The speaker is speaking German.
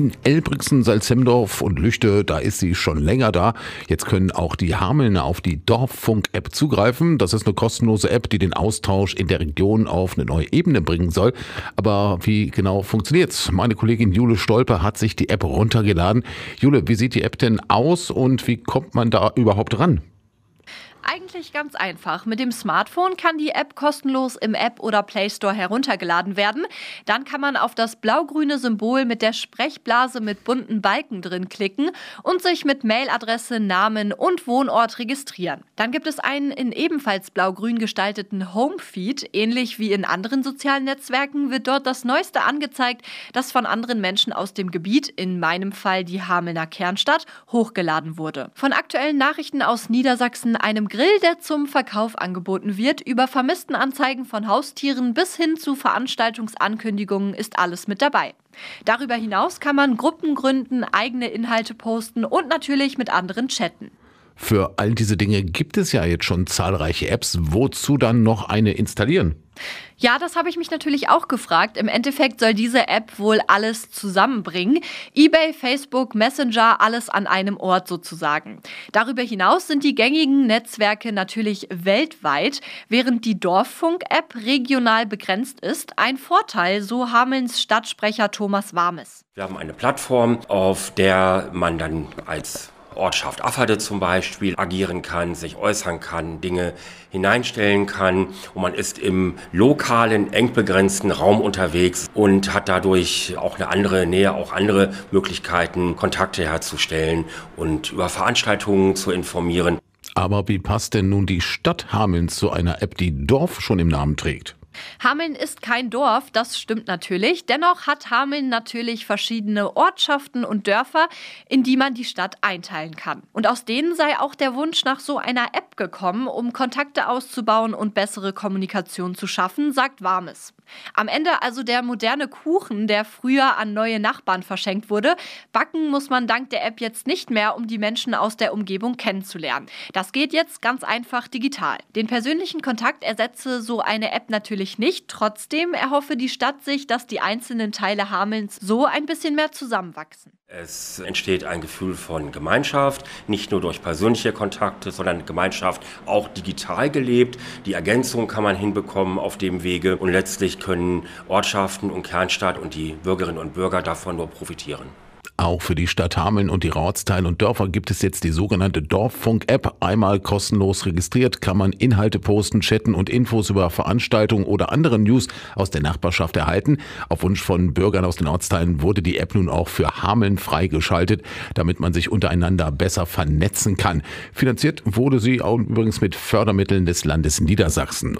In Elbrixen, Salzemdorf und Lüchte, da ist sie schon länger da. Jetzt können auch die Hamelner auf die Dorffunk-App zugreifen. Das ist eine kostenlose App, die den Austausch in der Region auf eine neue Ebene bringen soll. Aber wie genau funktioniert's? Meine Kollegin Jule Stolper hat sich die App runtergeladen. Jule, wie sieht die App denn aus und wie kommt man da überhaupt ran? Eigentlich ganz einfach. Mit dem Smartphone kann die App kostenlos im App oder Play Store heruntergeladen werden. Dann kann man auf das blau-grüne Symbol mit der Sprechblase mit bunten Balken drin klicken und sich mit Mailadresse, Namen und Wohnort registrieren. Dann gibt es einen in ebenfalls blau-grün gestalteten Homefeed. Ähnlich wie in anderen sozialen Netzwerken wird dort das Neueste angezeigt, das von anderen Menschen aus dem Gebiet, in meinem Fall die Hamelner Kernstadt, hochgeladen wurde. Von aktuellen Nachrichten aus Niedersachsen, einem Grill, der zum Verkauf angeboten wird, über Vermisstenanzeigen von Haustieren bis hin zu Veranstaltungsankündigungen ist alles mit dabei. Darüber hinaus kann man Gruppen gründen, eigene Inhalte posten und natürlich mit anderen chatten. Für all diese Dinge gibt es ja jetzt schon zahlreiche Apps. Wozu dann noch eine installieren? Ja, das habe ich mich natürlich auch gefragt. Im Endeffekt soll diese App wohl alles zusammenbringen. eBay, Facebook, Messenger, alles an einem Ort sozusagen. Darüber hinaus sind die gängigen Netzwerke natürlich weltweit, während die Dorffunk-App regional begrenzt ist. Ein Vorteil, so Hamelns Stadtsprecher Thomas Warmes. Wir haben eine Plattform, auf der man dann als Ortschaft Afferde zum Beispiel agieren kann, sich äußern kann, Dinge hineinstellen kann. Und man ist im lokalen, eng begrenzten Raum unterwegs und hat dadurch auch eine andere Nähe, auch andere Möglichkeiten, Kontakte herzustellen und über Veranstaltungen zu informieren. Aber wie passt denn nun die Stadt Hameln zu einer App, die Dorf schon im Namen trägt? Hameln ist kein Dorf, das stimmt natürlich. Dennoch hat Hameln natürlich verschiedene Ortschaften und Dörfer, in die man die Stadt einteilen kann. Und aus denen sei auch der Wunsch nach so einer App gekommen, um Kontakte auszubauen und bessere Kommunikation zu schaffen, sagt Warmes. Am Ende also der moderne Kuchen, der früher an neue Nachbarn verschenkt wurde. Backen muss man dank der App jetzt nicht mehr, um die Menschen aus der Umgebung kennenzulernen. Das geht jetzt ganz einfach digital. Den persönlichen Kontakt ersetze so eine App natürlich nicht. Trotzdem erhoffe die Stadt sich, dass die einzelnen Teile Hamelns so ein bisschen mehr zusammenwachsen. Es entsteht ein Gefühl von Gemeinschaft, nicht nur durch persönliche Kontakte, sondern Gemeinschaft auch digital gelebt. Die Ergänzung kann man hinbekommen auf dem Wege und letztlich können Ortschaften und Kernstadt und die Bürgerinnen und Bürger davon nur profitieren. Auch für die Stadt Hameln und die Ortsteile und Dörfer gibt es jetzt die sogenannte Dorffunk-App. Einmal kostenlos registriert kann man Inhalte posten, chatten und Infos über Veranstaltungen oder andere News aus der Nachbarschaft erhalten. Auf Wunsch von Bürgern aus den Ortsteilen wurde die App nun auch für Hameln freigeschaltet, damit man sich untereinander besser vernetzen kann. Finanziert wurde sie auch übrigens mit Fördermitteln des Landes Niedersachsen.